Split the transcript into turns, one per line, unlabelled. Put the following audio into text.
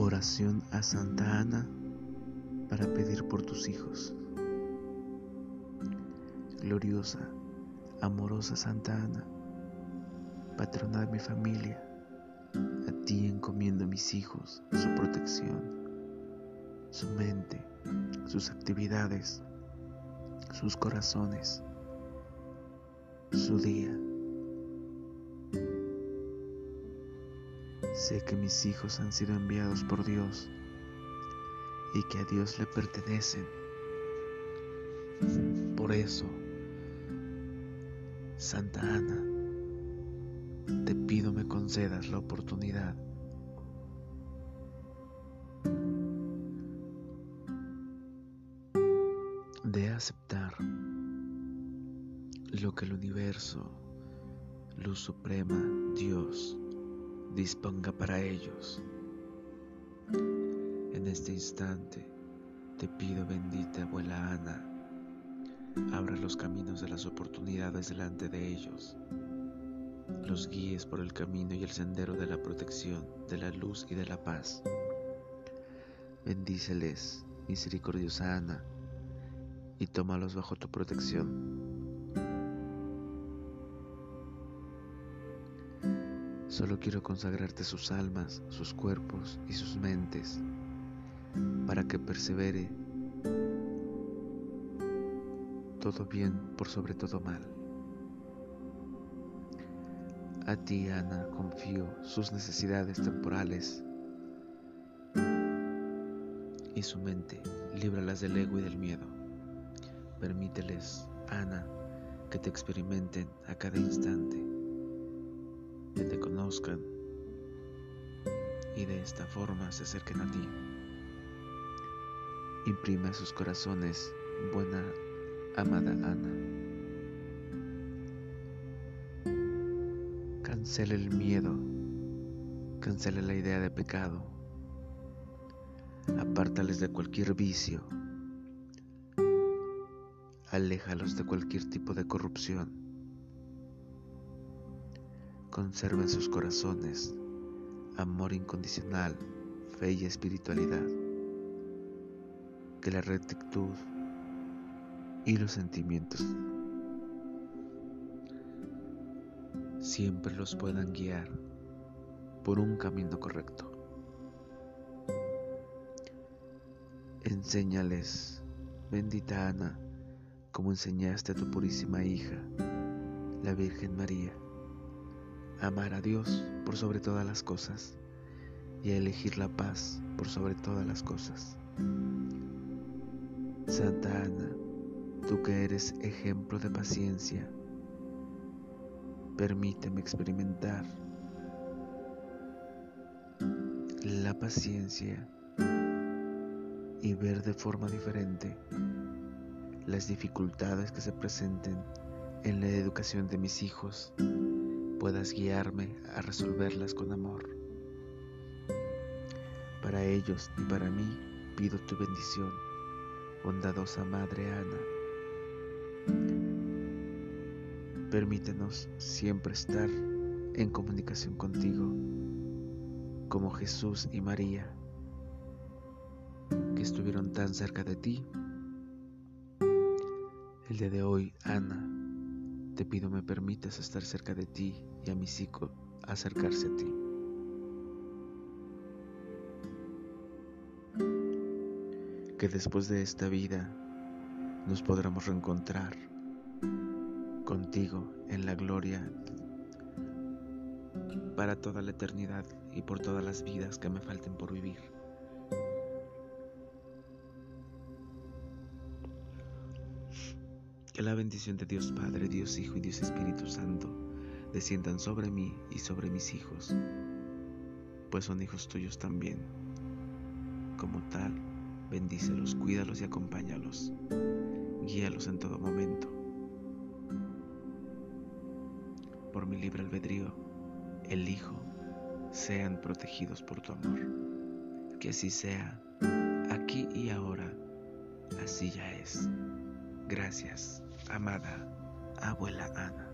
Oración a Santa Ana para pedir por tus hijos. Gloriosa, amorosa Santa Ana, patrona de mi familia, a ti encomiendo mis hijos, su protección, su mente, sus actividades, sus corazones, su día. Sé que mis hijos han sido enviados por Dios y que a Dios le pertenecen. Por eso, Santa Ana, te pido me concedas la oportunidad de aceptar lo que el universo, luz suprema, Dios, disponga para ellos. En este instante te pido, bendita abuela Ana, abra los caminos de las oportunidades delante de ellos, los guíes por el camino y el sendero de la protección, de la luz y de la paz. Bendíceles, misericordiosa Ana, y tómalos bajo tu protección. Solo quiero consagrarte sus almas, sus cuerpos y sus mentes para que persevere todo bien por sobre todo mal. A ti, Ana, confío sus necesidades temporales y su mente, líbralas del ego y del miedo. Permíteles, Ana, que te experimenten a cada instante y de esta forma se acerquen a ti. Imprime a sus corazones, buena amada Ana. Cancela el miedo, cancela la idea de pecado, apártales de cualquier vicio, aléjalos de cualquier tipo de corrupción Conserva en sus corazones amor incondicional, fe y espiritualidad. Que la rectitud y los sentimientos siempre los puedan guiar por un camino correcto. Enséñales, bendita Ana, como enseñaste a tu purísima hija, la Virgen María amar a Dios por sobre todas las cosas y a elegir la paz por sobre todas las cosas. Santa Ana, tú que eres ejemplo de paciencia, permíteme experimentar la paciencia y ver de forma diferente las dificultades que se presenten en la educación de mis hijos puedas guiarme a resolverlas con amor. Para ellos y para mí pido tu bendición, bondadosa Madre Ana. Permítenos siempre estar en comunicación contigo, como Jesús y María, que estuvieron tan cerca de ti. El día de hoy, Ana, te pido me permitas estar cerca de ti y a mi psico acercarse a ti. Que después de esta vida nos podremos reencontrar contigo en la gloria para toda la eternidad y por todas las vidas que me falten por vivir. Que la bendición de Dios Padre, Dios Hijo y Dios Espíritu Santo desciendan sobre mí y sobre mis hijos, pues son hijos tuyos también. Como tal, bendícelos, cuídalos y acompáñalos. Guíalos en todo momento. Por mi libre albedrío, elijo, sean protegidos por tu amor. Que así sea, aquí y ahora, así ya es. Gracias amada abuela Ana.